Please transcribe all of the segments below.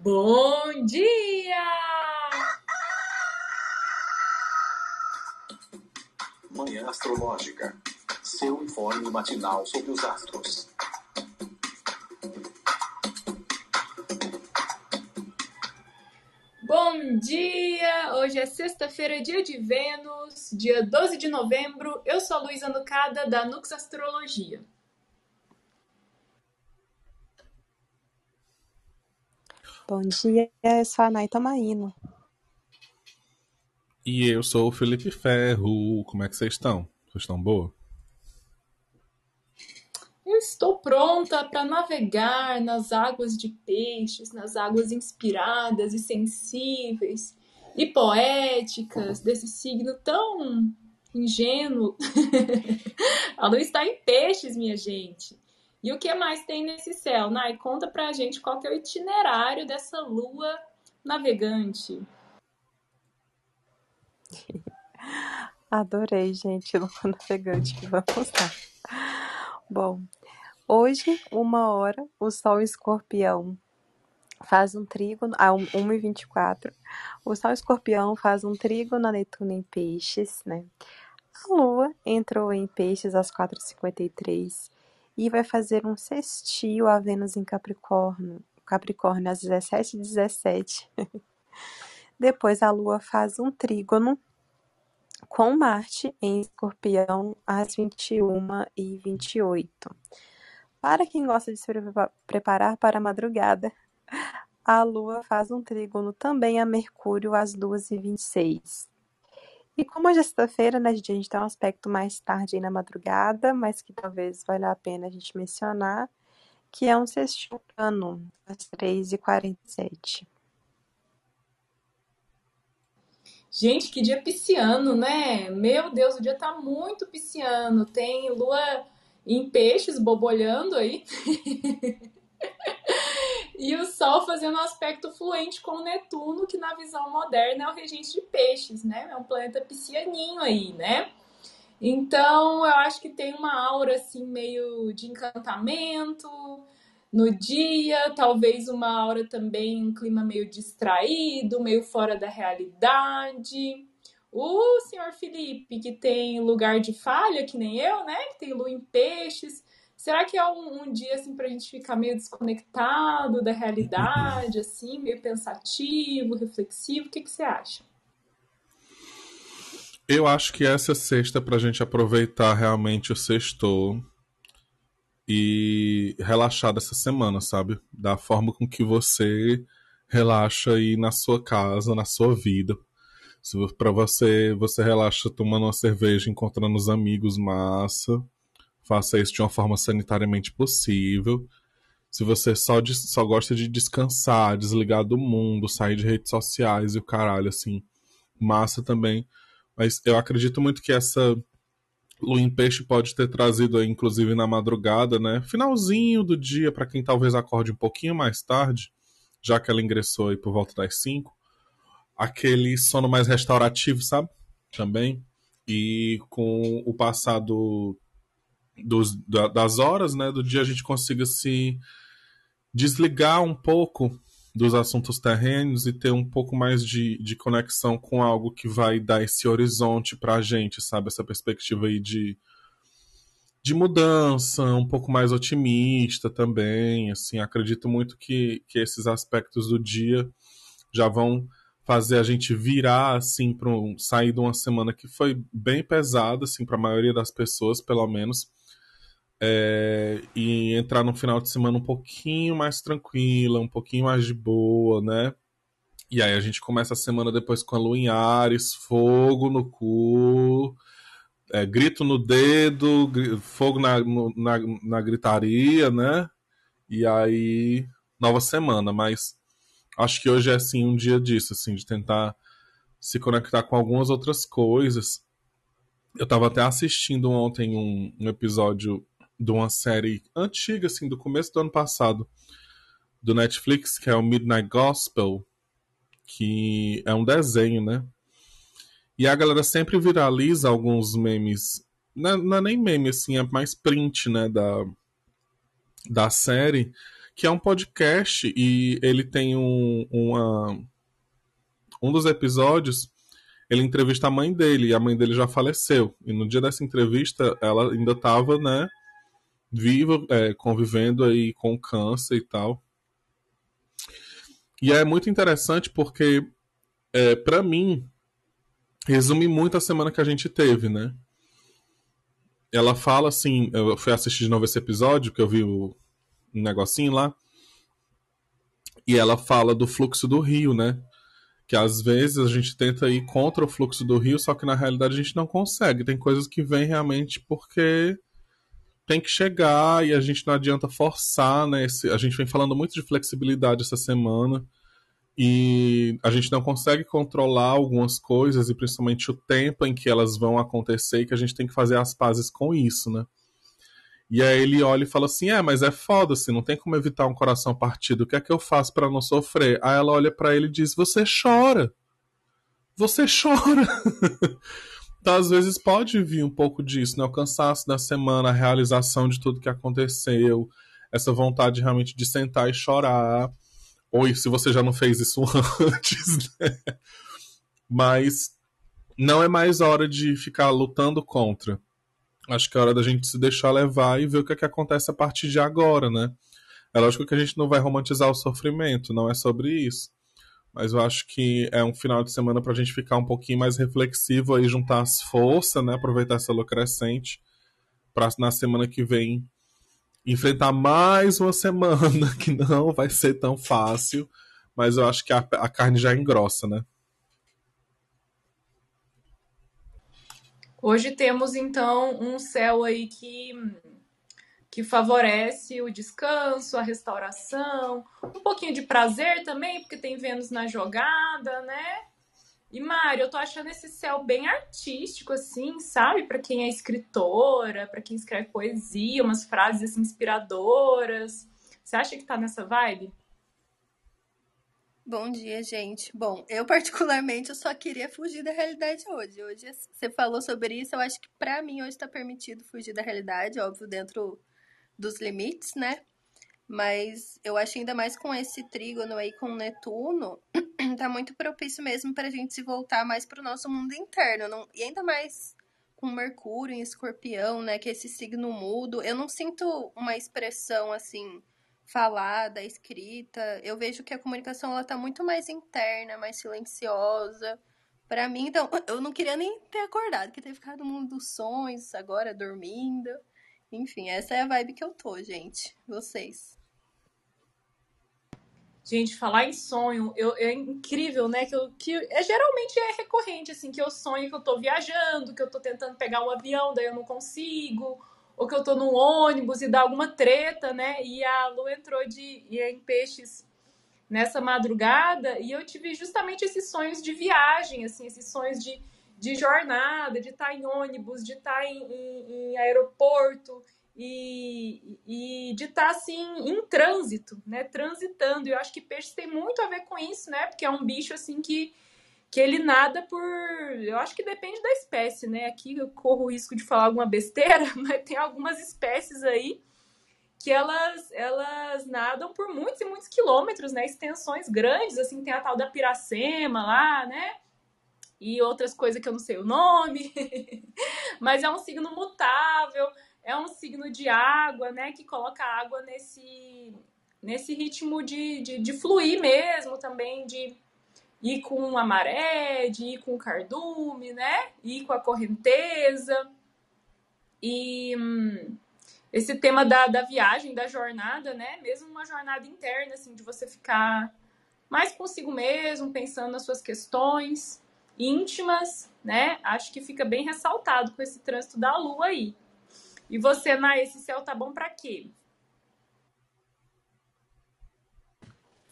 Bom dia! Manhã Astrológica. Seu informe matinal sobre os astros. Bom dia! Hoje é sexta-feira, dia de Vênus, dia 12 de novembro. Eu sou a Luísa Nucada, da Nux Astrologia. Bom dia, eu sou a Nay Tomaino. E eu sou o Felipe Ferro. Como é que vocês estão? Vocês estão boa? Eu estou pronta para navegar nas águas de peixes, nas águas inspiradas e sensíveis e poéticas desse signo tão ingênuo. a lua está em peixes, minha gente. E o que mais tem nesse céu? Nai, conta pra gente qual que é o itinerário dessa lua navegante. Adorei, gente, lua navegante vamos lá. Bom, hoje, uma hora, o Sol Escorpião faz um trígono, a 1h24, o Sol Escorpião faz um trígono na Netuno em Peixes, né? A Lua entrou em Peixes às 4h53 e vai fazer um sextil a Vênus em Capricórnio, Capricórnio às 17h17. Depois a Lua faz um trígono com Marte em Escorpião às 21h28. Para quem gosta de se preparar para a madrugada, a Lua faz um trígono também a Mercúrio às 2h26. E como hoje é sexta-feira, né, gente, a gente tem um aspecto mais tarde aí na madrugada, mas que talvez valha a pena a gente mencionar, que é um sextilano, às 3h47. Gente, que dia pisciano, né? Meu Deus, o dia tá muito pisciano. Tem lua em peixes bobolhando aí. E o Sol fazendo um aspecto fluente com o Netuno, que na visão moderna é o regente de peixes, né? É um planeta piscianinho aí, né? Então, eu acho que tem uma aura assim meio de encantamento no dia, talvez uma aura também, um clima meio distraído, meio fora da realidade. O senhor Felipe, que tem lugar de falha, que nem eu, né? Que tem lua em peixes, Será que é um, um dia assim pra gente ficar meio desconectado da realidade, assim, meio pensativo, reflexivo? O que, que você acha? Eu acho que essa é sexta pra gente aproveitar realmente o sexto e relaxar dessa semana, sabe? Da forma com que você relaxa aí na sua casa, na sua vida. Para você, você relaxa tomando uma cerveja, encontrando os amigos, massa faça isso de uma forma sanitariamente possível. Se você só, só gosta de descansar, desligar do mundo, sair de redes sociais e o caralho, assim, massa também. Mas eu acredito muito que essa lua em peixe pode ter trazido, inclusive na madrugada, né? Finalzinho do dia, para quem talvez acorde um pouquinho mais tarde, já que ela ingressou aí por volta das 5, aquele sono mais restaurativo, sabe? Também. E com o passado dos, da, das horas né, do dia a gente consiga se desligar um pouco dos assuntos terrenos e ter um pouco mais de, de conexão com algo que vai dar esse horizonte para a gente, sabe? Essa perspectiva aí de, de mudança, um pouco mais otimista também. Assim, acredito muito que, que esses aspectos do dia já vão fazer a gente virar assim para um, sair de uma semana que foi bem pesada assim para a maioria das pessoas, pelo menos é, e entrar no final de semana um pouquinho mais tranquila, um pouquinho mais de boa, né? E aí a gente começa a semana depois com a lua em Ares, fogo no cu, é, grito no dedo, fogo na, na, na gritaria, né? E aí, nova semana, mas acho que hoje é assim um dia disso, assim, de tentar se conectar com algumas outras coisas. Eu estava até assistindo ontem um, um episódio de uma série antiga, assim, do começo do ano passado, do Netflix, que é o Midnight Gospel, que é um desenho, né? E a galera sempre viraliza alguns memes. Não é, não é nem meme, assim, é mais print, né? Da, da série. que é um podcast e ele tem um, uma, um dos episódios ele entrevista a mãe dele e a mãe dele já faleceu e no dia dessa entrevista ela ainda estava né viva é, convivendo aí com câncer e tal e é muito interessante porque é, para mim resume muito a semana que a gente teve né ela fala assim eu fui assistir de novo esse episódio que eu vi o um negocinho lá. E ela fala do fluxo do rio, né? Que às vezes a gente tenta ir contra o fluxo do rio, só que na realidade a gente não consegue. Tem coisas que vêm realmente porque tem que chegar e a gente não adianta forçar, né? Esse, a gente vem falando muito de flexibilidade essa semana e a gente não consegue controlar algumas coisas e principalmente o tempo em que elas vão acontecer e que a gente tem que fazer as pazes com isso, né? E aí ele olha e fala assim: É, mas é foda, assim, não tem como evitar um coração partido. O que é que eu faço para não sofrer? Aí ela olha para ele e diz: Você chora. Você chora. Então, às vezes, pode vir um pouco disso, né? O cansaço da semana, a realização de tudo que aconteceu, essa vontade realmente de sentar e chorar. Ou se você já não fez isso antes, né? Mas não é mais hora de ficar lutando contra acho que é hora da gente se deixar levar e ver o que, é que acontece a partir de agora, né? É lógico que a gente não vai romantizar o sofrimento, não é sobre isso. Mas eu acho que é um final de semana para a gente ficar um pouquinho mais reflexivo e juntar as forças, né? Aproveitar essa lua crescente para na semana que vem enfrentar mais uma semana que não vai ser tão fácil, mas eu acho que a, a carne já engrossa, né? Hoje temos então um céu aí que que favorece o descanso, a restauração, um pouquinho de prazer também, porque tem Vênus na jogada, né? E Mário, eu tô achando esse céu bem artístico assim, sabe? Para quem é escritora, para quem escreve poesia, umas frases assim, inspiradoras. Você acha que tá nessa vibe? Bom dia, gente. Bom, eu particularmente eu só queria fugir da realidade hoje. Hoje você falou sobre isso, eu acho que para mim hoje está permitido fugir da realidade, óbvio, dentro dos limites, né? Mas eu acho ainda mais com esse trígono aí com Netuno, tá muito propício mesmo pra gente se voltar mais pro nosso mundo interno. Não... E ainda mais com Mercúrio em escorpião, né? Que é esse signo mudo. Eu não sinto uma expressão assim falada, escrita. Eu vejo que a comunicação ela tá muito mais interna, mais silenciosa. Para mim, então, eu não queria nem ter acordado, que ter ficado no mundo dos sonhos, agora dormindo. Enfim, essa é a vibe que eu tô, gente. Vocês. Gente, falar em sonho, eu, é incrível, né? Que, eu, que é, geralmente é recorrente, assim, que eu sonho que eu tô viajando, que eu tô tentando pegar um avião, daí eu não consigo, ou que eu tô num ônibus e dá alguma treta, né? E a Lu entrou de em peixes nessa madrugada e eu tive justamente esses sonhos de viagem, assim, esses sonhos de, de jornada, de estar em ônibus, de estar em, em, em aeroporto e, e de estar assim em trânsito, né? Transitando. E eu acho que peixes tem muito a ver com isso, né? Porque é um bicho assim que que ele nada por. Eu acho que depende da espécie, né? Aqui eu corro o risco de falar alguma besteira, mas tem algumas espécies aí que elas, elas nadam por muitos e muitos quilômetros, né? Extensões grandes, assim, tem a tal da piracema lá, né? E outras coisas que eu não sei o nome. mas é um signo mutável, é um signo de água, né? Que coloca a água nesse, nesse ritmo de, de, de fluir mesmo também, de ir com a maré, de ir com o cardume, né? Ir com a correnteza. E hum, esse tema da, da viagem, da jornada, né? Mesmo uma jornada interna, assim, de você ficar mais consigo mesmo, pensando nas suas questões íntimas, né? Acho que fica bem ressaltado com esse trânsito da lua aí. E você, na esse céu tá bom para quê?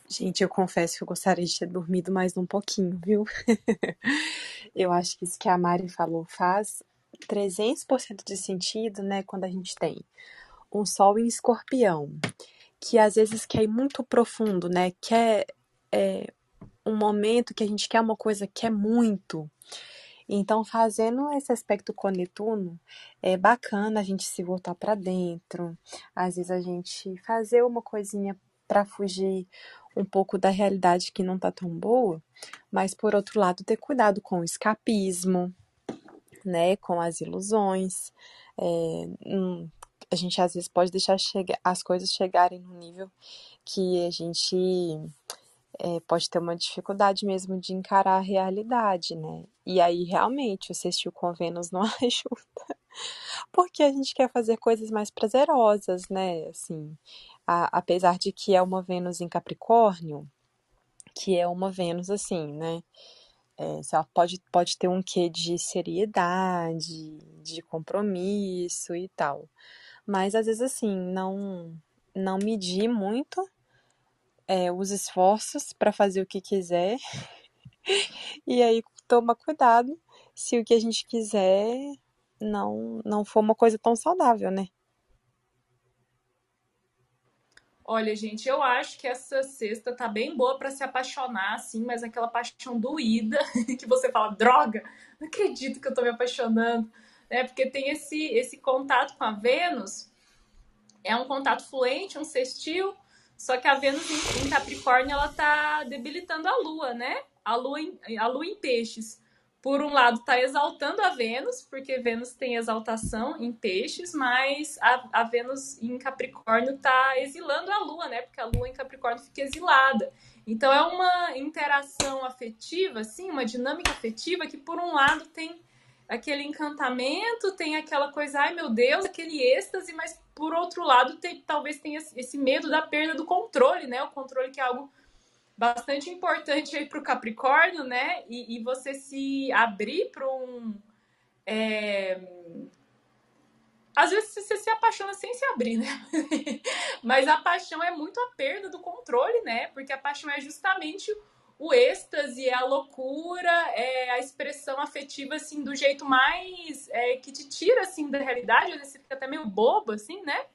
Gente, eu confesso que eu gostaria de ter dormido mais um pouquinho, viu? eu acho que isso que a Mari falou faz 300% de sentido, né? Quando a gente tem um sol em escorpião, que às vezes quer ir muito profundo, né? Quer é, um momento que a gente quer uma coisa que é muito. Então, fazendo esse aspecto com Netuno, é bacana a gente se voltar para dentro, às vezes a gente fazer uma coisinha para fugir um pouco da realidade que não tá tão boa, mas por outro lado ter cuidado com o escapismo, né, com as ilusões. É, hum, a gente às vezes pode deixar chegar, as coisas chegarem no nível que a gente é, pode ter uma dificuldade mesmo de encarar a realidade, né? E aí realmente o sextil com Vênus não ajuda, porque a gente quer fazer coisas mais prazerosas, né? Assim, a, apesar de que é uma Vênus em Capricórnio, que é uma Vênus assim, né? É, ela pode, pode ter um quê de seriedade, de compromisso e tal. Mas às vezes assim, não não medir muito é, os esforços para fazer o que quiser. e aí toma cuidado se o que a gente quiser não não for uma coisa tão saudável, né? Olha, gente, eu acho que essa sexta tá bem boa para se apaixonar, assim, mas aquela paixão doída que você fala, droga, não acredito que eu tô me apaixonando, né? Porque tem esse esse contato com a Vênus, é um contato fluente, um sextil, só que a Vênus em, Capricórnio ela tá debilitando a Lua, né? A Lua em, a Lua em Peixes. Por um lado, está exaltando a Vênus, porque Vênus tem exaltação em Peixes, mas a, a Vênus em Capricórnio está exilando a Lua, né? Porque a Lua em Capricórnio fica exilada. Então é uma interação afetiva, assim, uma dinâmica afetiva que por um lado tem aquele encantamento, tem aquela coisa, ai meu Deus, aquele êxtase, mas por outro lado, tem, talvez tenha esse medo da perda do controle, né? O controle que é algo bastante importante aí para o Capricórnio, né? E, e, você se abrir para um. É... Às vezes você se apaixona sem se abrir, né? Mas a paixão é muito a perda do controle, né? Porque a paixão é justamente o êxtase, é a loucura, é a expressão afetiva, assim, do jeito mais é, que te tira, assim, da realidade. Você fica até meio bobo, assim, né?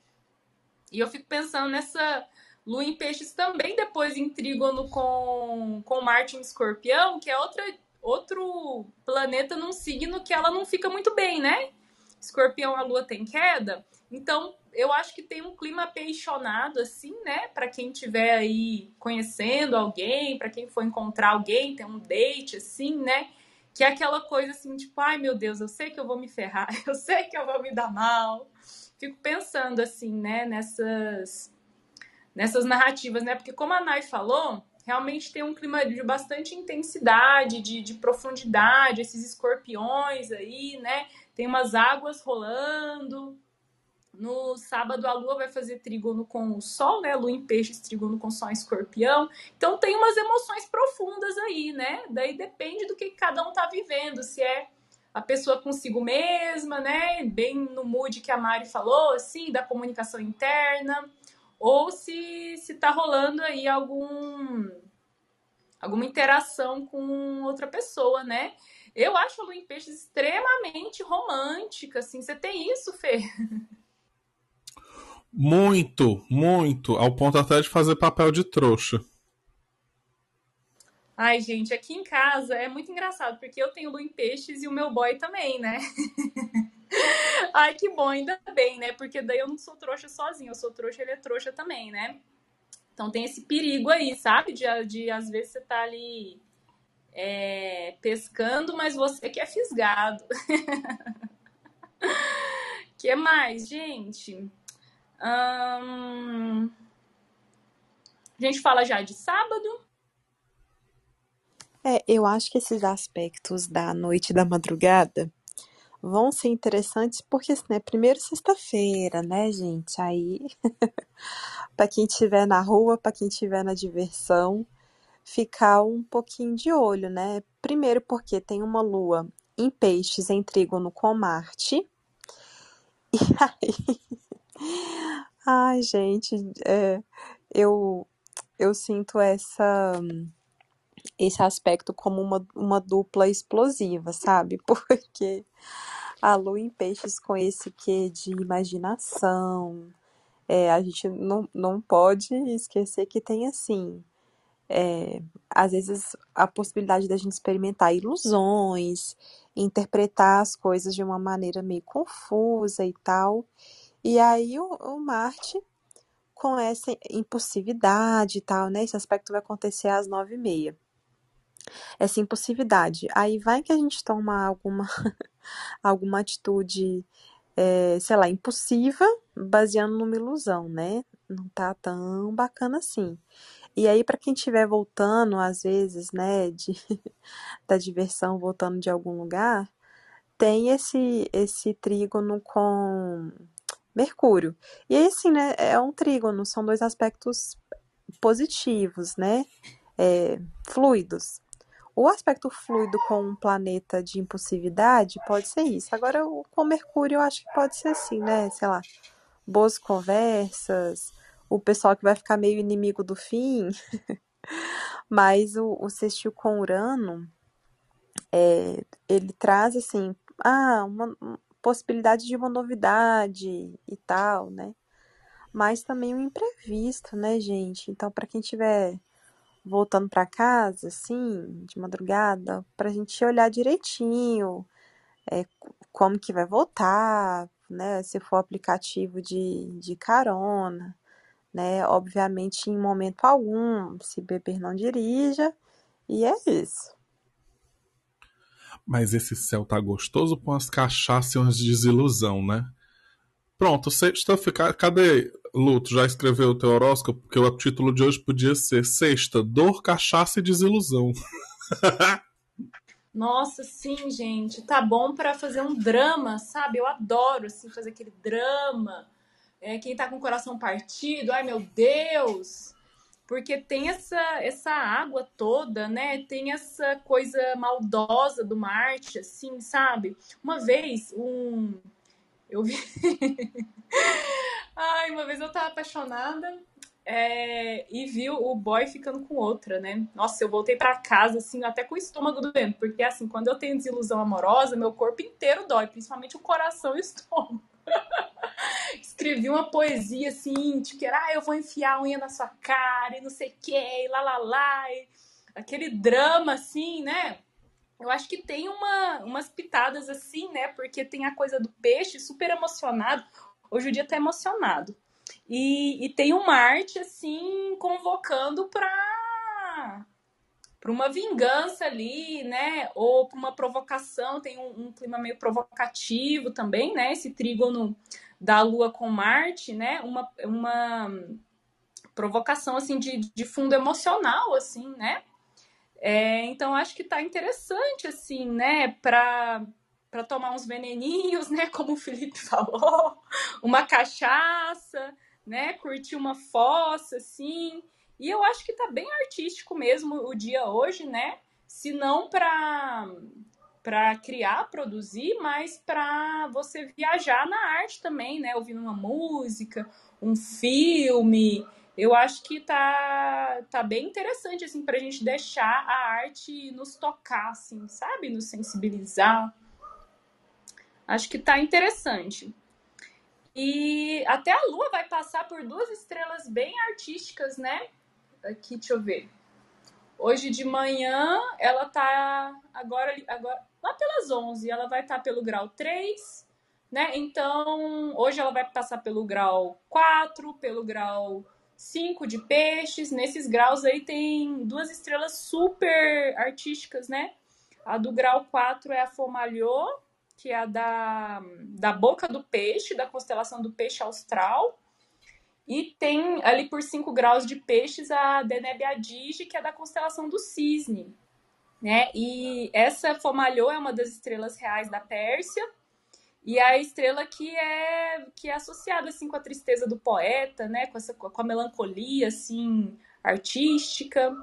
E eu fico pensando nessa lua em peixes também, depois em trígono com, com Marte em escorpião, que é outra, outro planeta num signo que ela não fica muito bem, né? Escorpião, a lua tem queda. Então, eu acho que tem um clima apaixonado, assim, né? Para quem estiver aí conhecendo alguém, para quem for encontrar alguém, tem um date, assim, né? Que é aquela coisa assim, tipo, ai meu Deus, eu sei que eu vou me ferrar, eu sei que eu vou me dar mal. Fico pensando, assim, né, nessas, nessas narrativas, né? Porque, como a Nai falou, realmente tem um clima de bastante intensidade, de, de profundidade, esses escorpiões aí, né? Tem umas águas rolando, no sábado, a Lua vai fazer trígono com o Sol, né? Lua em peixes, trígono com Sol em escorpião. Então, tem umas emoções profundas aí, né? Daí depende do que cada um tá vivendo. Se é a pessoa consigo mesma, né? Bem no mood que a Mari falou, assim, da comunicação interna. Ou se, se tá rolando aí algum alguma interação com outra pessoa, né? Eu acho a Lua em Peixes extremamente romântica, assim. Você tem isso, Fê? Muito, muito, ao ponto até de fazer papel de trouxa. Ai, gente, aqui em casa é muito engraçado, porque eu tenho lua em peixes e o meu boy também, né? Ai, que bom, ainda bem, né? Porque daí eu não sou trouxa sozinho, eu sou trouxa, ele é trouxa também, né? Então tem esse perigo aí, sabe? De, de às vezes você tá ali é, pescando, mas você que é fisgado. que mais, gente? Hum... A gente fala já de sábado. É, eu acho que esses aspectos da noite e da madrugada vão ser interessantes porque, né, primeiro sexta-feira, né, gente? Aí, para quem estiver na rua, para quem estiver na diversão, ficar um pouquinho de olho, né? Primeiro porque tem uma lua em peixes em trígono com Marte. E aí, Ai, gente, é, eu, eu sinto essa, esse aspecto como uma, uma dupla explosiva, sabe? Porque a lua em peixes com esse quê de imaginação, é, a gente não, não pode esquecer que tem assim, é, às vezes a possibilidade da gente experimentar ilusões, interpretar as coisas de uma maneira meio confusa e tal. E aí o, o Marte com essa impulsividade e tal, né? Esse aspecto vai acontecer às nove e meia. Essa impulsividade. Aí vai que a gente toma alguma, alguma atitude, é, sei lá, impulsiva, baseando numa ilusão, né? Não tá tão bacana assim. E aí, para quem estiver voltando, às vezes, né, de, da diversão, voltando de algum lugar, tem esse, esse trígono com Mercúrio. E aí, assim, né, é um trígono, são dois aspectos positivos, né, é, fluidos. O aspecto fluido com um planeta de impulsividade pode ser isso. Agora, com Mercúrio, eu acho que pode ser assim, né, sei lá, boas conversas, o pessoal que vai ficar meio inimigo do fim. Mas o, o sextil com Urano, é, ele traz, assim, ah, uma, possibilidade de uma novidade e tal, né? Mas também um imprevisto, né, gente? Então, para quem tiver voltando para casa, assim, de madrugada, para a gente olhar direitinho é, como que vai voltar, né? Se for aplicativo de, de carona, né? Obviamente, em momento algum, se beber não dirija, e é isso. Mas esse céu tá gostoso com as cachaças e umas desilusão, né? Pronto, sexta. Cadê, Luto? Já escreveu o teu horóscopo? Porque o título de hoje podia ser Sexta, Dor, Cachaça e Desilusão. Nossa, sim, gente. Tá bom para fazer um drama, sabe? Eu adoro, assim, fazer aquele drama. É, quem tá com o coração partido, ai meu Deus! Porque tem essa, essa água toda, né? Tem essa coisa maldosa do Marte, assim, sabe? Uma vez, um. Eu vi. Ai, uma vez eu tava apaixonada é, e vi o boy ficando com outra, né? Nossa, eu voltei para casa, assim, até com o estômago doendo, porque, assim, quando eu tenho desilusão amorosa, meu corpo inteiro dói, principalmente o coração e o estômago. Escrevi uma poesia assim, que era, ah, eu vou enfiar a unha na sua cara e não sei o que, e lá lá lá. E aquele drama assim, né? Eu acho que tem uma, umas pitadas assim, né? Porque tem a coisa do peixe super emocionado. Hoje o dia tá emocionado. E, e tem uma arte assim, convocando pra para uma vingança ali, né? Ou para uma provocação, tem um, um, clima meio provocativo também, né? Esse trígono da Lua com Marte, né? Uma, uma provocação assim de, de fundo emocional, assim, né? É, então acho que tá interessante, assim, né? Para para tomar uns veneninhos, né? Como o Felipe falou, uma cachaça, né? Curtir uma fossa, assim. E eu acho que tá bem artístico mesmo o dia hoje, né? Se não para para criar, produzir, mas para você viajar na arte também, né? Ouvindo uma música, um filme. Eu acho que tá, tá bem interessante, assim, pra gente deixar a arte nos tocar, assim, sabe? Nos sensibilizar. Acho que tá interessante. E até a Lua vai passar por duas estrelas bem artísticas, né? Aqui, deixa eu ver. Hoje de manhã, ela tá agora, agora 11, ela vai estar tá pelo grau 3, né? Então, hoje ela vai passar pelo grau 4, pelo grau 5 de peixes. Nesses graus aí tem duas estrelas super artísticas, né? A do grau 4 é a Fomalhô, que é a da, da boca do peixe, da constelação do peixe austral. E tem ali por 5 graus de peixes a Deneb Adige, que é da constelação do cisne. Né? E essa Fomalhô é uma das estrelas reais da Pérsia. E a estrela que é que é associada assim com a tristeza do poeta, né, com essa com a melancolia assim artística.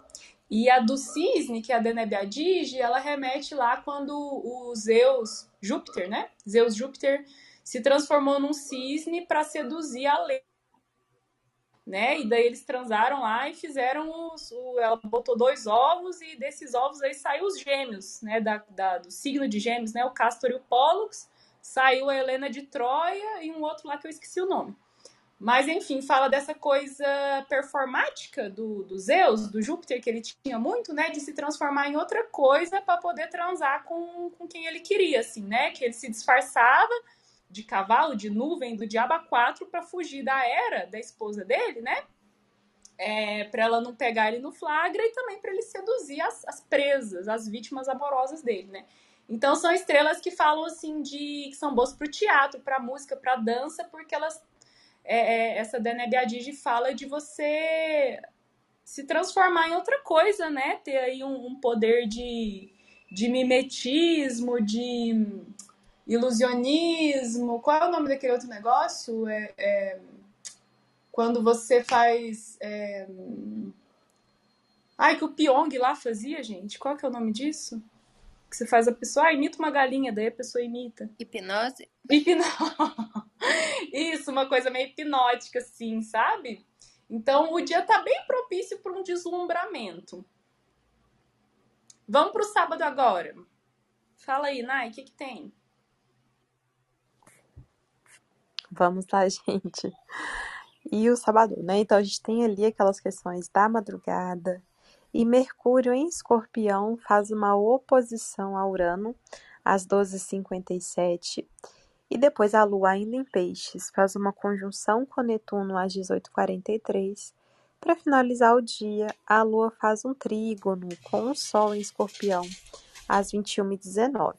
E a do cisne, que é a Deneb Adige, ela remete lá quando o Zeus, Júpiter, né? Zeus Júpiter se transformou num cisne para seduzir a lei né? E daí eles transaram lá e fizeram os. O, ela botou dois ovos e desses ovos aí saiu os gêmeos, né? Da, da, do signo de gêmeos, né? O Castor e o Pollux. Saiu a Helena de Troia e um outro lá que eu esqueci o nome. Mas, enfim, fala dessa coisa performática do, do Zeus, do Júpiter, que ele tinha muito, né? De se transformar em outra coisa para poder transar com, com quem ele queria, assim, né? Que ele se disfarçava de cavalo, de nuvem, do diabo a quatro para fugir da era da esposa dele, né? É, para ela não pegar ele no flagra e também para ele seduzir as, as, presas, as vítimas amorosas dele, né? Então são estrelas que falam assim de que são boas para o teatro, para música, para dança, porque elas é, é, essa Dene Biadigi fala de você se transformar em outra coisa, né? Ter aí um, um poder de, de mimetismo, de ilusionismo. Qual é o nome daquele outro negócio? É, é quando você faz. É... Ai, que o Pyong lá fazia, gente. Qual que é o nome disso? Que você faz a pessoa, ah, imita uma galinha, daí a pessoa imita. Hipnose? Hipnose. Isso, uma coisa meio hipnótica, assim, sabe? Então o dia tá bem propício para um deslumbramento. Vamos para o sábado agora. Fala aí, Nai, o que, que tem? Vamos lá, gente. E o sábado, né? Então a gente tem ali aquelas questões da madrugada. E Mercúrio em Escorpião faz uma oposição a Urano às 12h57. E depois a Lua, ainda em Peixes, faz uma conjunção com Netuno às 18h43. Para finalizar o dia, a Lua faz um trígono com o Sol em Escorpião às 21h19.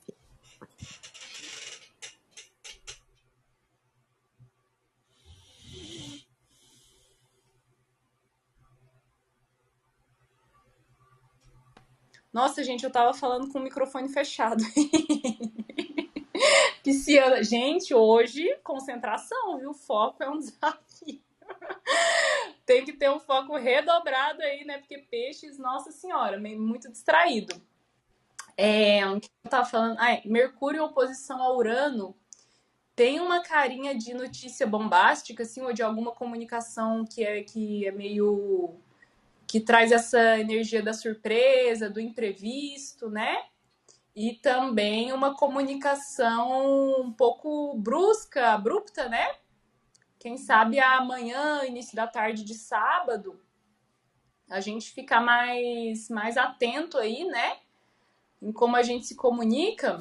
Nossa, gente, eu tava falando com o microfone fechado. Pisciana, gente, hoje concentração, viu? Foco é um desafio. Tem que ter um foco redobrado aí, né? Porque peixes, nossa senhora, muito distraído. É, o que eu tava falando? Ah, é, Mercúrio em oposição a Urano tem uma carinha de notícia bombástica, assim, ou de alguma comunicação que é, que é meio. Que traz essa energia da surpresa, do imprevisto, né? e também uma comunicação um pouco brusca, abrupta, né? Quem sabe amanhã, início da tarde de sábado, a gente ficar mais, mais atento aí, né? Em como a gente se comunica,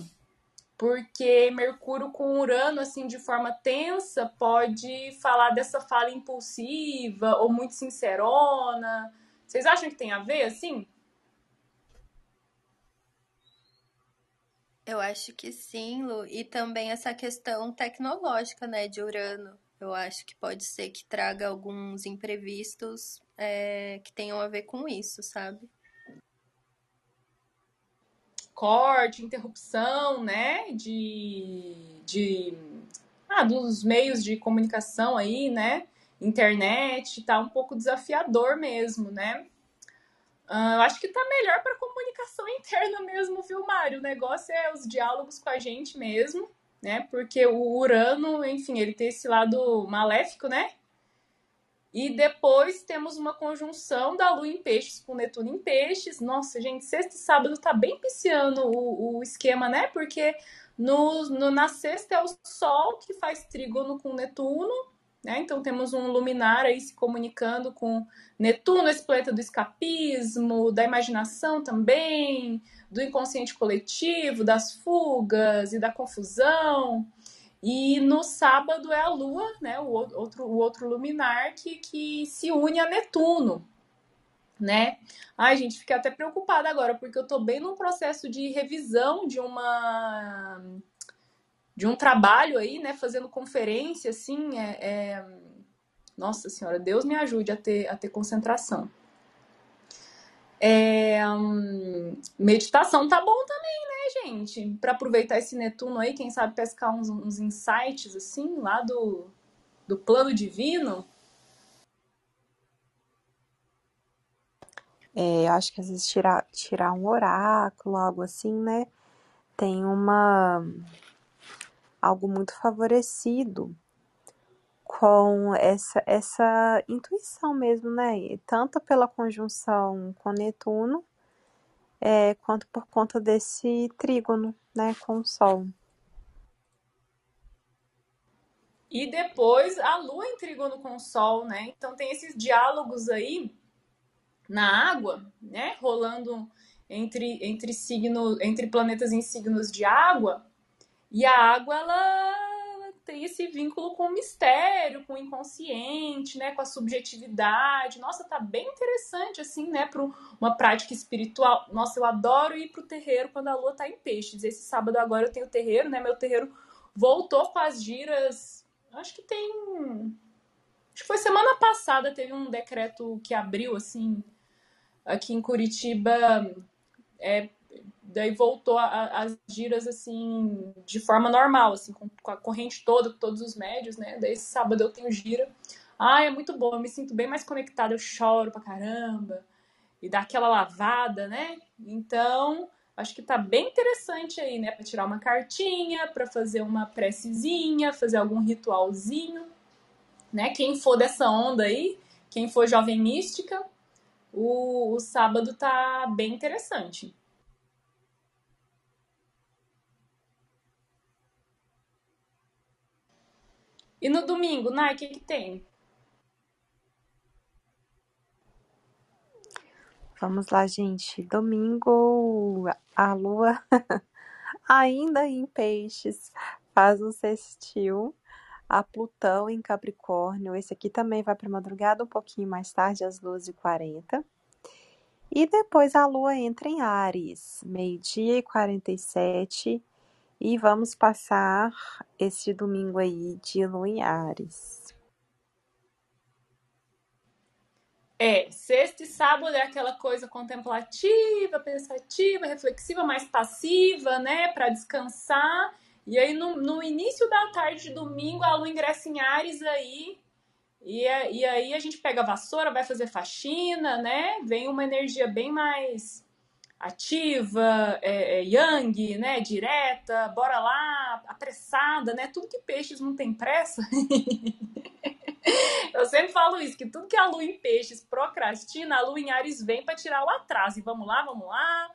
porque Mercúrio com Urano, assim, de forma tensa, pode falar dessa fala impulsiva ou muito sincerona. Vocês acham que tem a ver, assim? Eu acho que sim, Lu. E também essa questão tecnológica, né, de Urano. Eu acho que pode ser que traga alguns imprevistos é, que tenham a ver com isso, sabe? Corte, interrupção, né? De, de ah, dos meios de comunicação aí, né? Internet, tá um pouco desafiador mesmo, né? Uh, eu acho que tá melhor para comunicação interna mesmo, viu, Mário? O negócio é os diálogos com a gente mesmo, né? Porque o Urano, enfim, ele tem esse lado maléfico, né? E depois temos uma conjunção da Lua em Peixes com Netuno em Peixes. Nossa, gente, sexta e sábado tá bem pisciano o, o esquema, né? Porque no, no, na sexta é o Sol que faz trígono com Netuno, né? Então temos um luminar aí se comunicando com Netuno, esse planeta do escapismo, da imaginação também, do inconsciente coletivo, das fugas e da confusão. E no sábado é a Lua, né, o outro, o outro luminar que, que se une a Netuno, né? Ai, gente, fiquei até preocupada agora, porque eu tô bem num processo de revisão de uma de um trabalho aí, né, fazendo conferência, assim, é, é... nossa senhora, Deus me ajude a ter, a ter concentração. É, hum, meditação tá bom também, né, gente? Para aproveitar esse Netuno aí, quem sabe pescar uns, uns insights assim lá do, do plano divino. É, eu acho que às vezes tirar, tirar um oráculo, algo assim, né? Tem uma algo muito favorecido com essa, essa intuição mesmo, né? Tanto pela conjunção com Netuno, é, quanto por conta desse trígono, né, com o Sol. E depois a Lua em trígono com o Sol, né? Então tem esses diálogos aí na água, né? Rolando entre, entre signos, entre planetas em signos de água, e a água, ela tem esse vínculo com o mistério, com o inconsciente, né, com a subjetividade. Nossa, tá bem interessante assim, né, para uma prática espiritual. Nossa, eu adoro ir pro terreiro quando a lua tá em peixes. Esse sábado agora eu tenho terreiro, né? Meu terreiro voltou com as giras. Acho que tem Acho que foi semana passada teve um decreto que abriu assim aqui em Curitiba é, daí voltou as giras assim de forma normal, assim, com, com, a corrente toda, com todos os médios, né? Daí esse sábado eu tenho gira. Ah, é muito bom, eu me sinto bem mais conectada, eu choro pra caramba. E dá aquela lavada, né? Então, acho que tá bem interessante aí, né? Pra tirar uma cartinha, para fazer uma precezinha, fazer algum ritualzinho, né? Quem for dessa onda aí, quem for jovem mística, o, o sábado tá bem interessante. E no domingo, Nai, o que, que tem? Vamos lá, gente. Domingo, a lua ainda em peixes faz um sextil a Plutão em Capricórnio. Esse aqui também vai para madrugada, um pouquinho mais tarde, às 12h40. E depois a Lua entra em Ares, meio-dia e 47. E vamos passar esse domingo aí de Lua em Ares. É, sexta e sábado é aquela coisa contemplativa, pensativa, reflexiva, mais passiva, né, para descansar. E aí, no, no início da tarde de domingo, a lua ingressa em Ares aí. E, é, e aí a gente pega a vassoura, vai fazer faxina, né? Vem uma energia bem mais ativa, é, é, yang, né? Direta, bora lá, apressada, né? Tudo que peixes não tem pressa. Eu sempre falo isso, que tudo que a lua em peixes procrastina, a lua em Ares vem para tirar o atraso. E vamos lá, vamos lá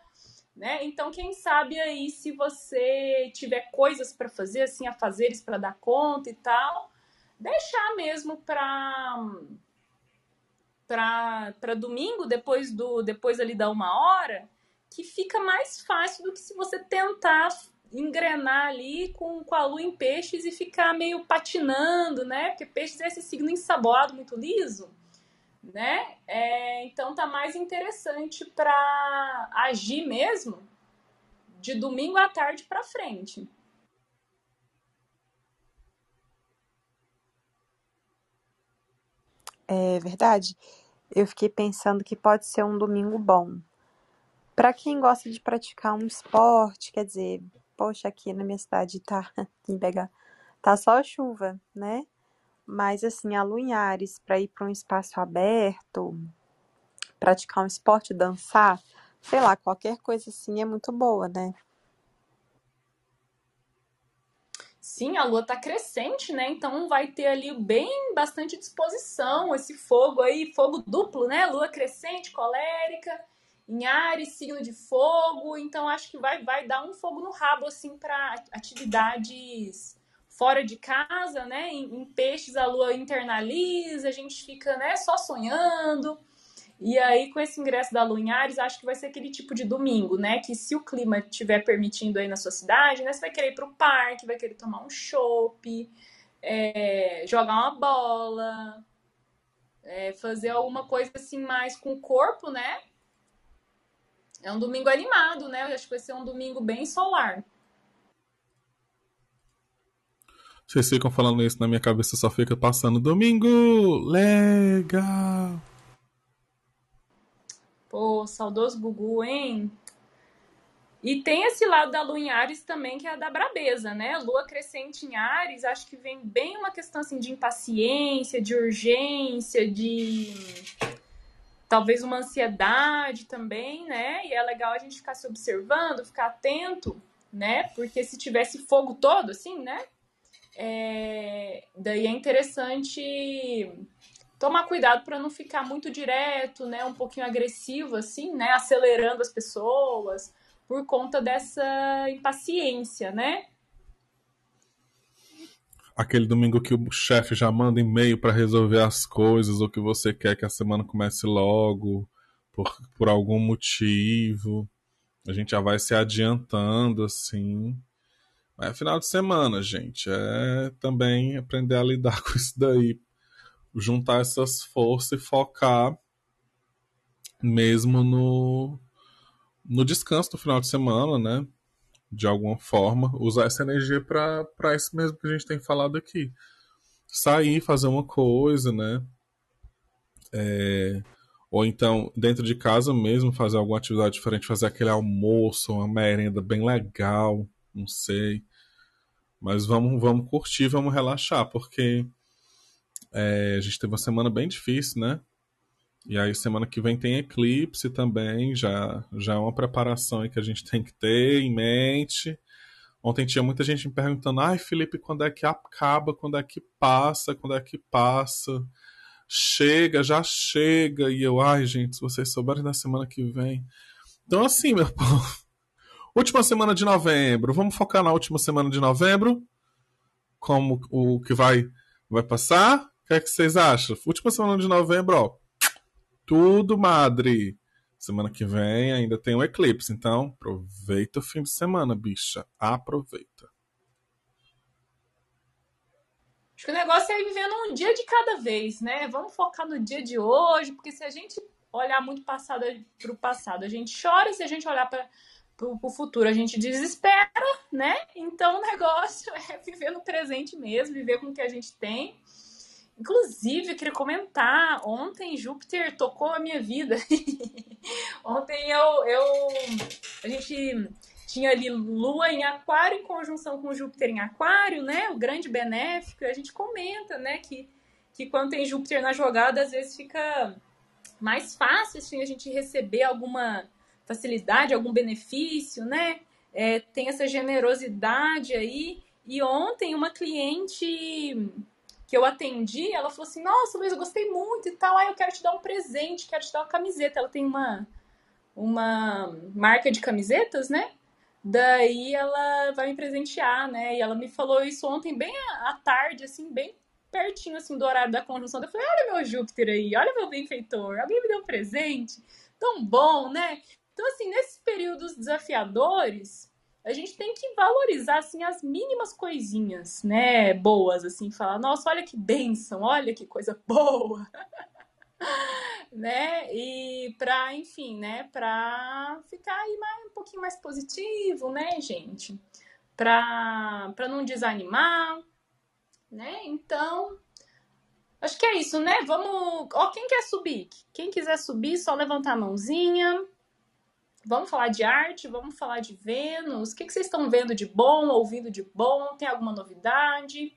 né? Então, quem sabe aí, se você tiver coisas para fazer, assim, a fazeres para dar conta e tal, deixar mesmo para para domingo, depois do depois ali da uma hora, que fica mais fácil do que se você tentar engrenar ali com, com a lua em peixes e ficar meio patinando, né? Porque peixes é esse signo ensaboado, muito liso né? É, então tá mais interessante para agir mesmo de domingo à tarde para frente. É verdade. Eu fiquei pensando que pode ser um domingo bom. Para quem gosta de praticar um esporte, quer dizer, poxa, aqui na minha cidade tá em tá só chuva, né? Mas assim, a Ares para ir para um espaço aberto, praticar um esporte, dançar, sei lá, qualquer coisa assim é muito boa, né? Sim, a lua tá crescente, né? Então vai ter ali bem bastante disposição, esse fogo aí, fogo duplo, né? Lua crescente, colérica, em Ares, signo de fogo. Então acho que vai, vai dar um fogo no rabo, assim, para atividades fora de casa, né? Em, em, peixes a lua internaliza, a gente fica, né, só sonhando. E aí, com esse ingresso da lua em Ares, acho que vai ser aquele tipo de domingo, né? Que se o clima estiver permitindo aí na sua cidade, né? Você vai querer ir pro parque, vai querer tomar um chopp, é, jogar uma bola, é, fazer alguma coisa assim mais com o corpo, né? É um domingo animado, né? Eu acho que vai ser um domingo bem solar. Vocês ficam falando isso na minha cabeça, só fica passando domingo, legal. Pô, saudoso Gugu, hein? E tem esse lado da lua em Ares também, que é a da brabeza, né? Lua crescente em Ares, acho que vem bem uma questão assim de impaciência, de urgência, de talvez uma ansiedade também, né? E é legal a gente ficar se observando, ficar atento, né? Porque se tivesse fogo todo, assim, né? É, daí é interessante tomar cuidado para não ficar muito direto, né, um pouquinho agressivo assim, né, acelerando as pessoas por conta dessa impaciência, né? Aquele domingo que o chefe já manda e-mail para resolver as coisas ou que você quer que a semana comece logo por, por algum motivo. A gente já vai se adiantando assim. É final de semana, gente. É também aprender a lidar com isso daí. Juntar essas forças e focar mesmo no, no descanso do final de semana, né? De alguma forma. Usar essa energia para isso mesmo que a gente tem falado aqui. Sair, fazer uma coisa, né? É, ou então, dentro de casa mesmo, fazer alguma atividade diferente, fazer aquele almoço, uma merenda bem legal, não sei. Mas vamos, vamos curtir, vamos relaxar, porque é, a gente teve uma semana bem difícil, né? E aí semana que vem tem eclipse também, já, já é uma preparação que a gente tem que ter em mente. Ontem tinha muita gente me perguntando, ai Felipe, quando é que acaba, quando é que passa, quando é que passa? Chega, já chega. E eu, ai gente, se vocês souberem da semana que vem. Então assim, meu povo, última semana de novembro, vamos focar na última semana de novembro? Como o que vai, vai passar? O que é que vocês acham? Última semana de novembro, ó, tudo, madre. Semana que vem ainda tem um eclipse, então aproveita o fim de semana, bicha. Aproveita. Acho que o negócio é ir vivendo um dia de cada vez, né? Vamos focar no dia de hoje, porque se a gente olhar muito passado para o passado, a gente chora, se a gente olhar para o futuro, a gente desespera, né? Então o negócio é viver no presente mesmo, viver com o que a gente tem Inclusive, eu queria comentar, ontem Júpiter tocou a minha vida. ontem eu, eu. A gente tinha ali Lua em Aquário em conjunção com Júpiter em Aquário, né? O grande benéfico. A gente comenta, né, que, que quando tem Júpiter na jogada, às vezes fica mais fácil assim, a gente receber alguma facilidade, algum benefício, né? É, tem essa generosidade aí. E ontem uma cliente que eu atendi, ela falou assim: Nossa, Luiz, eu gostei muito e tal. Aí eu quero te dar um presente, quero te dar uma camiseta. Ela tem uma, uma marca de camisetas, né? Daí ela vai me presentear, né? E ela me falou isso ontem, bem à tarde, assim, bem pertinho assim do horário da conjunção. Eu falei: Olha meu Júpiter aí, olha meu benfeitor, alguém me deu um presente tão bom, né? Então, assim, nesses períodos desafiadores, a gente tem que valorizar assim as mínimas coisinhas, né, boas assim, falar, nossa, olha que bênção, olha que coisa boa. né? E para, enfim, né, para ficar aí mais, um pouquinho mais positivo, né, gente? Para para não desanimar, né? Então, acho que é isso, né? Vamos, ó, quem quer subir? Quem quiser subir, só levantar a mãozinha. Vamos falar de arte, vamos falar de Vênus. O que, que vocês estão vendo de bom, ouvindo de bom? Tem alguma novidade?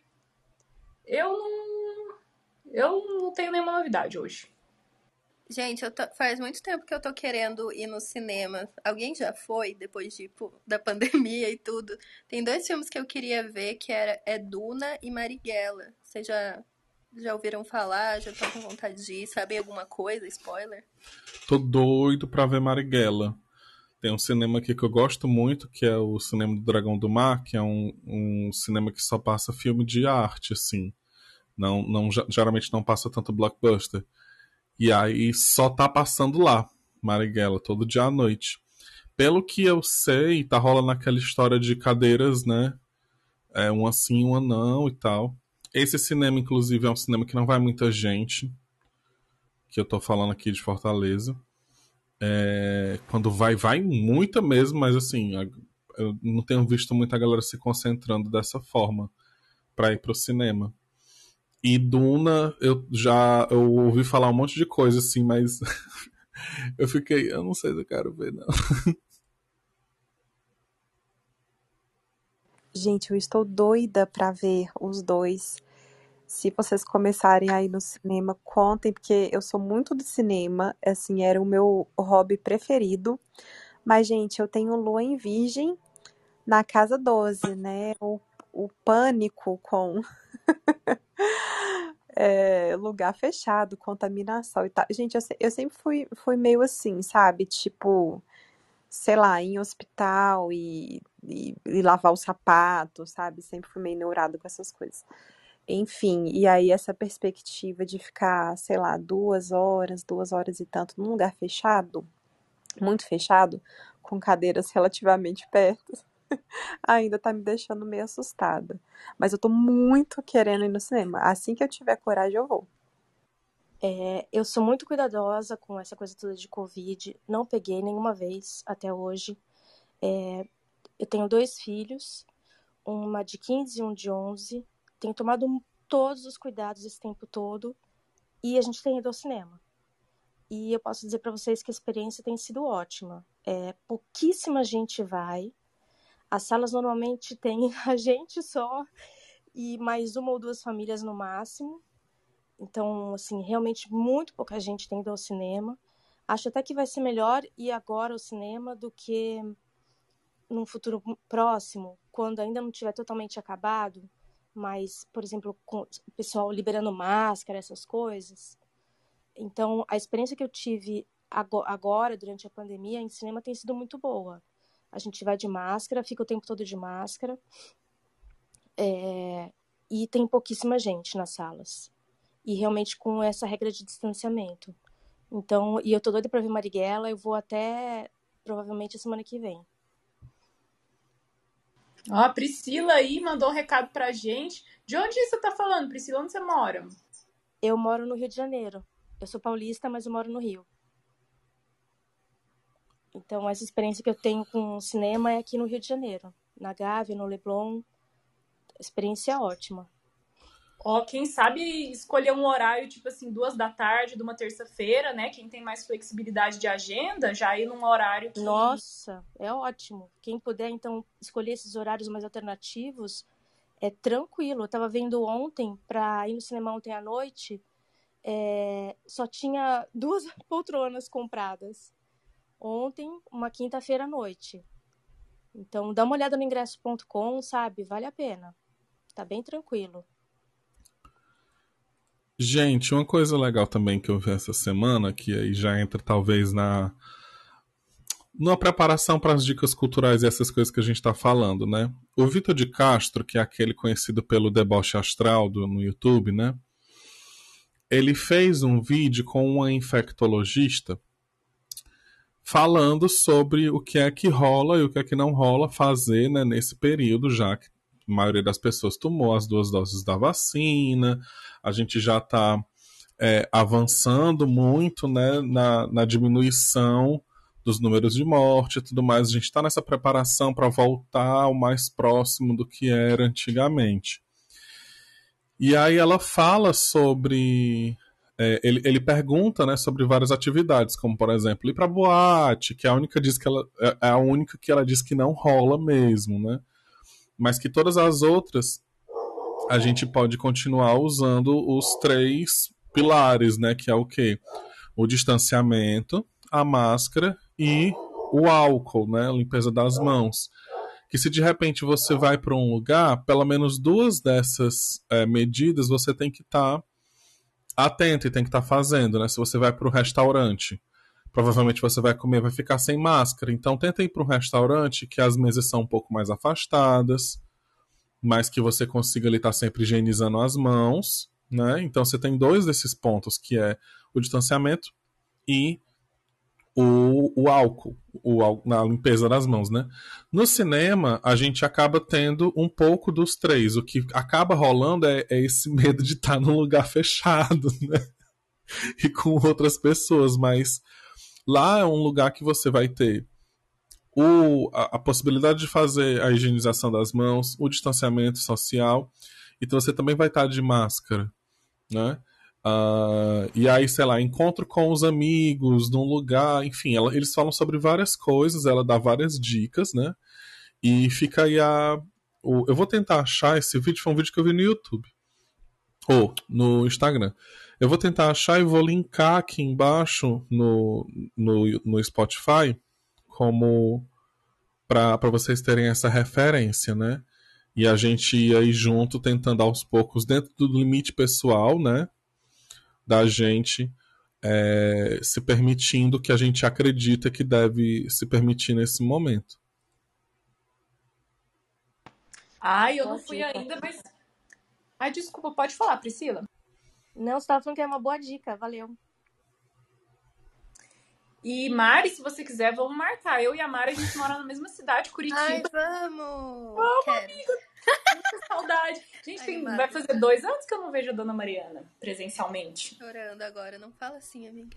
Eu não. Eu não tenho nenhuma novidade hoje. Gente, tô, faz muito tempo que eu tô querendo ir no cinema. Alguém já foi, depois de, da pandemia e tudo? Tem dois filmes que eu queria ver, que era é Duna e Marighella. Vocês já, já ouviram falar? Já estão com vontade de ir? Sabem alguma coisa? Spoiler? Tô doido pra ver Marighella. Tem um cinema aqui que eu gosto muito, que é o Cinema do Dragão do Mar, que é um, um cinema que só passa filme de arte, assim. Não, não, geralmente não passa tanto blockbuster. E aí só tá passando lá, Marighella, todo dia à noite. Pelo que eu sei, tá rolando aquela história de cadeiras, né? É, uma sim, uma não e tal. Esse cinema, inclusive, é um cinema que não vai muita gente. Que eu tô falando aqui de Fortaleza. É, quando vai, vai muita mesmo, mas assim, eu não tenho visto muita galera se concentrando dessa forma para ir pro cinema. E Duna, eu já eu ouvi falar um monte de coisa assim, mas eu fiquei, eu não sei se eu quero ver não. Gente, eu estou doida para ver os dois. Se vocês começarem aí no cinema, contem, porque eu sou muito do cinema, assim, era o meu hobby preferido. Mas, gente, eu tenho lua em virgem na casa 12, né? O, o pânico com é, lugar fechado, contaminação e tal. Gente, eu, eu sempre fui, fui meio assim, sabe? Tipo, sei lá, em hospital e, e, e lavar o sapato, sabe? Sempre fui meio neurado com essas coisas. Enfim, e aí essa perspectiva de ficar, sei lá, duas horas, duas horas e tanto num lugar fechado, muito fechado, com cadeiras relativamente perto, ainda tá me deixando meio assustada. Mas eu tô muito querendo ir no cinema. Assim que eu tiver coragem, eu vou. É, eu sou muito cuidadosa com essa coisa toda de Covid. Não peguei nenhuma vez até hoje. É, eu tenho dois filhos, uma de 15 e um de 11. Tenho tomado todos os cuidados esse tempo todo. E a gente tem ido ao cinema. E eu posso dizer para vocês que a experiência tem sido ótima. É, pouquíssima gente vai. As salas normalmente têm a gente só e mais uma ou duas famílias no máximo. Então, assim, realmente muito pouca gente tem ido ao cinema. Acho até que vai ser melhor ir agora ao cinema do que num futuro próximo, quando ainda não tiver totalmente acabado, mas, por exemplo, com o pessoal liberando máscara, essas coisas. Então, a experiência que eu tive agora, durante a pandemia, em cinema tem sido muito boa. A gente vai de máscara, fica o tempo todo de máscara, é, e tem pouquíssima gente nas salas e realmente com essa regra de distanciamento. Então, e eu tô doida para ver Marighella, eu vou até provavelmente a semana que vem. Ó, a Priscila aí mandou um recado pra gente. De onde você tá falando, Priscila? Onde você mora? Eu moro no Rio de Janeiro. Eu sou paulista, mas eu moro no Rio. Então, essa experiência que eu tenho com cinema é aqui no Rio de Janeiro, na Gávea, no Leblon. Experiência ótima. Ó, quem sabe escolher um horário, tipo assim, duas da tarde de uma terça-feira, né? Quem tem mais flexibilidade de agenda, já ir num horário que. Nossa, é ótimo. Quem puder, então, escolher esses horários mais alternativos, é tranquilo. Eu tava vendo ontem, pra ir no cinema ontem à noite, é... só tinha duas poltronas compradas. Ontem, uma quinta-feira à noite. Então, dá uma olhada no ingresso.com, sabe? Vale a pena. Tá bem tranquilo. Gente, uma coisa legal também que eu vi essa semana, que aí já entra talvez na na preparação para as dicas culturais e essas coisas que a gente está falando, né? O Vitor de Castro, que é aquele conhecido pelo deboche astral do, no YouTube, né? Ele fez um vídeo com uma infectologista falando sobre o que é que rola e o que é que não rola fazer né, nesse período, já que maioria das pessoas tomou as duas doses da vacina, a gente já está é, avançando muito né, na, na diminuição dos números de morte e tudo mais. A gente está nessa preparação para voltar ao mais próximo do que era antigamente. E aí ela fala sobre. É, ele, ele pergunta né, sobre várias atividades, como por exemplo ir para boate, que é a única diz que ela é, é a única que ela diz que não rola mesmo, né? Mas que todas as outras a gente pode continuar usando os três pilares, né? Que é o quê? O distanciamento, a máscara e o álcool, né? A limpeza das mãos. Que se de repente você vai para um lugar, pelo menos duas dessas é, medidas você tem que estar tá atento e tem que estar tá fazendo, né? Se você vai para o restaurante, provavelmente você vai comer, vai ficar sem máscara. Então tenta ir para um restaurante que as mesas são um pouco mais afastadas mas que você consiga estar tá sempre higienizando as mãos, né? Então você tem dois desses pontos, que é o distanciamento e o, o álcool, o, na limpeza das mãos, né? No cinema, a gente acaba tendo um pouco dos três. O que acaba rolando é, é esse medo de estar tá num lugar fechado, né? E com outras pessoas, mas lá é um lugar que você vai ter o, a, a, possibilidade de fazer a higienização das mãos, o distanciamento social, então você também vai estar de máscara, né? Uh, e aí, sei lá, encontro com os amigos num lugar, enfim, ela, eles falam sobre várias coisas, ela dá várias dicas, né? E fica aí a. O, eu vou tentar achar esse vídeo, foi um vídeo que eu vi no YouTube. Ou no Instagram. Eu vou tentar achar e vou linkar aqui embaixo no, no, no Spotify como para vocês terem essa referência, né? E a gente ia aí junto tentando aos poucos, dentro do limite pessoal, né? Da gente é, se permitindo que a gente acredita que deve se permitir nesse momento. Ai, eu não fui ainda, mas. Ai, desculpa, pode falar, Priscila. Não, você estava falando que é uma boa dica, valeu. E Mari, se você quiser, vamos marcar. Eu e a Mari, a gente mora na mesma cidade, Curitiba. Ai, vamos! Vamos, Quero. amiga! Muita saudade. Gente, tem- Animada. vai fazer dois anos que eu não vejo a Dona Mariana presencialmente. Chorando agora, não fala assim, amiga.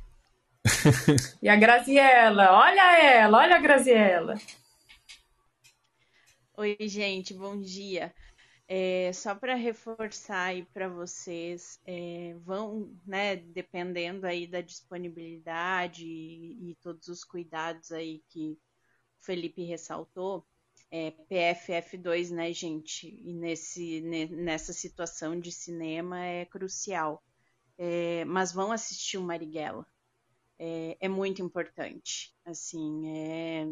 E a Graziella, olha ela, olha a Graziella. Oi, gente, bom dia. É, só para reforçar aí para vocês, é, vão, né, dependendo aí da disponibilidade e, e todos os cuidados aí que o Felipe ressaltou, é, PFF2, né, gente? E nesse, ne- nessa situação de cinema é crucial. É, mas vão assistir o Marighella. É, é muito importante. Assim, é,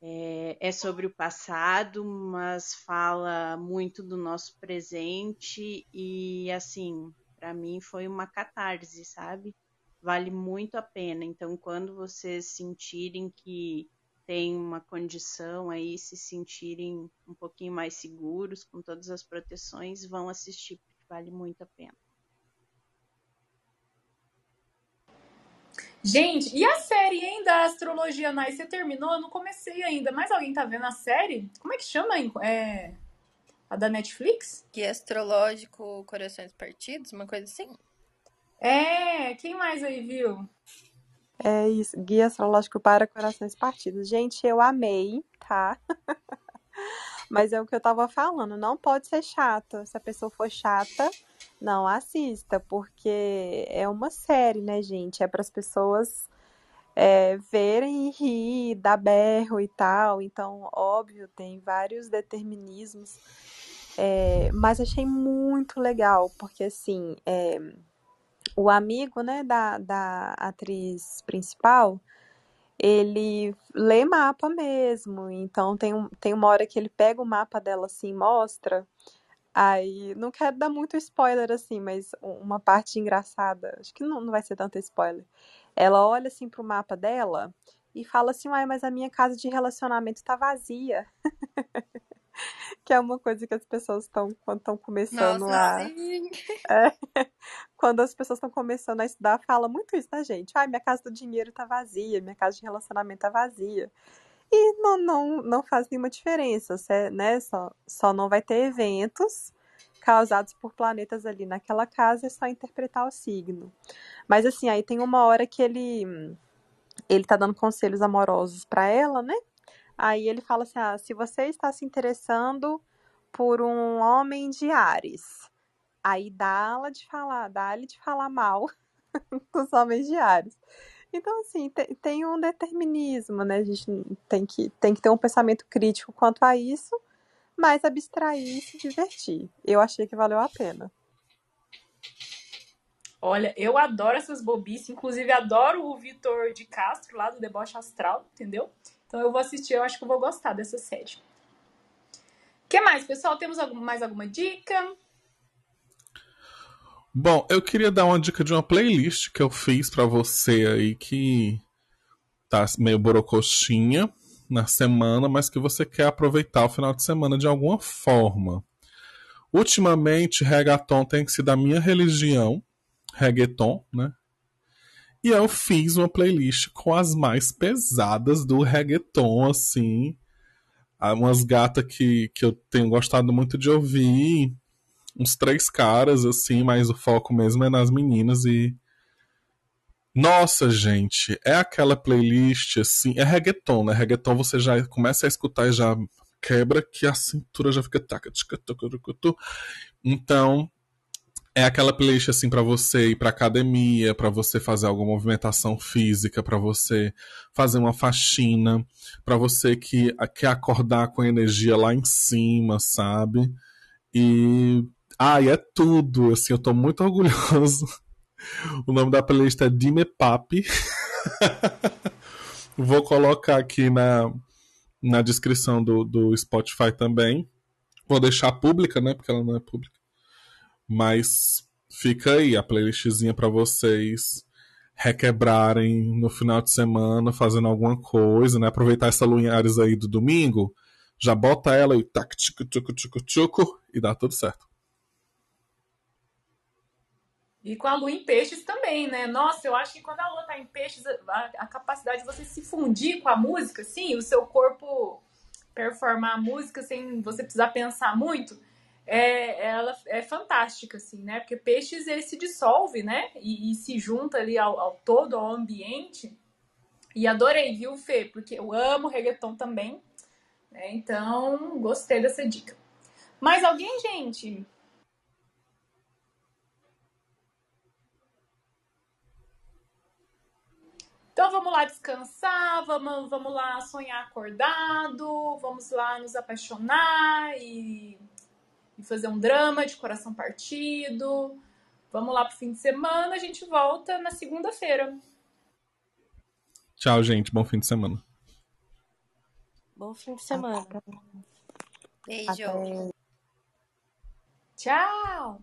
é, é sobre o passado, mas fala muito do nosso presente e assim, para mim foi uma catarse, sabe? Vale muito a pena. Então, quando vocês sentirem que tem uma condição aí, se sentirem um pouquinho mais seguros com todas as proteções, vão assistir porque vale muito a pena. Gente, e a série, hein, da Astrologia Nice? Você terminou? Eu não comecei ainda. Mas alguém tá vendo a série? Como é que chama? É... A da Netflix? Guia astrológico, corações partidos, uma coisa assim? É, quem mais aí viu? É isso, Guia Astrológico para Corações Partidos. Gente, eu amei, tá? Mas é o que eu tava falando, não pode ser chato. Se a pessoa for chata, não assista, porque é uma série, né, gente? É para as pessoas é, verem e rir, dar berro e tal. Então, óbvio, tem vários determinismos. É, mas achei muito legal, porque assim, é, o amigo, né, da, da atriz principal, ele lê mapa mesmo. Então tem, um, tem uma hora que ele pega o mapa dela assim, mostra. Aí, não quero dar muito spoiler assim, mas uma parte engraçada, acho que não, não vai ser tanto spoiler. Ela olha assim pro mapa dela e fala assim: Uai, mas a minha casa de relacionamento tá vazia. que é uma coisa que as pessoas estão quando estão começando Nossa, a. sim! Quando as pessoas estão começando a estudar, fala muito isso da gente. Ai, minha casa do dinheiro tá vazia, minha casa de relacionamento tá vazia. E não, não, não faz nenhuma diferença, né? Só, só não vai ter eventos causados por planetas ali naquela casa, é só interpretar o signo. Mas assim, aí tem uma hora que ele ele tá dando conselhos amorosos pra ela, né? Aí ele fala assim: ah, se você está se interessando por um homem de Ares, aí dá-la de falar, dá-lhe de falar mal dos homens de Ares. Então, assim, te- tem um determinismo, né? A gente tem que, tem que ter um pensamento crítico quanto a isso, mas abstrair e se divertir. Eu achei que valeu a pena. Olha, eu adoro essas bobices, inclusive adoro o Vitor de Castro lá do Deboche Astral, entendeu? Então eu vou assistir, eu acho que eu vou gostar dessa série. O que mais, pessoal? Temos mais alguma dica? Bom, eu queria dar uma dica de uma playlist que eu fiz pra você aí que tá meio borocoxinha na semana, mas que você quer aproveitar o final de semana de alguma forma. Ultimamente, reggaeton tem sido a minha religião, reggaeton, né? E eu fiz uma playlist com as mais pesadas do reggaeton, assim. Há umas gatas que, que eu tenho gostado muito de ouvir. Uns três caras, assim, mas o foco mesmo é nas meninas e. Nossa, gente, é aquela playlist, assim, é reggaeton, né? Reggaeton você já começa a escutar e já quebra que a cintura já fica. taca, tica, tucu, tucu, tu. Então, é aquela playlist assim para você ir pra academia, pra você fazer alguma movimentação física, pra você fazer uma faxina, pra você que quer acordar com a energia lá em cima, sabe? E e é tudo, assim, eu tô muito orgulhoso. O nome da playlist é Dime Papi. Vou colocar aqui na, na descrição do, do Spotify também. Vou deixar pública, né? Porque ela não é pública. Mas fica aí a playlistzinha pra vocês requebrarem no final de semana, fazendo alguma coisa, né? Aproveitar essa Lunhares aí do domingo, já bota ela e tac, tchucu, tchucu, tchucu, tchucu, e dá tudo certo. E com a lua em peixes também, né? Nossa, eu acho que quando a lua tá em peixes, a, a capacidade de você se fundir com a música, assim, o seu corpo performar a música sem você precisar pensar muito, é, ela é fantástica, assim, né? Porque peixes ele se dissolve, né? E, e se junta ali ao, ao, todo, ao ambiente. E adorei, viu, Fê? Porque eu amo reggaeton também. Né? Então, gostei dessa dica. Mais alguém, gente? Então vamos lá descansar, vamos, vamos lá sonhar acordado, vamos lá nos apaixonar e, e fazer um drama de coração partido. Vamos lá pro fim de semana, a gente volta na segunda-feira. Tchau, gente. Bom fim de semana. Bom fim de semana. Beijo. Até. Tchau!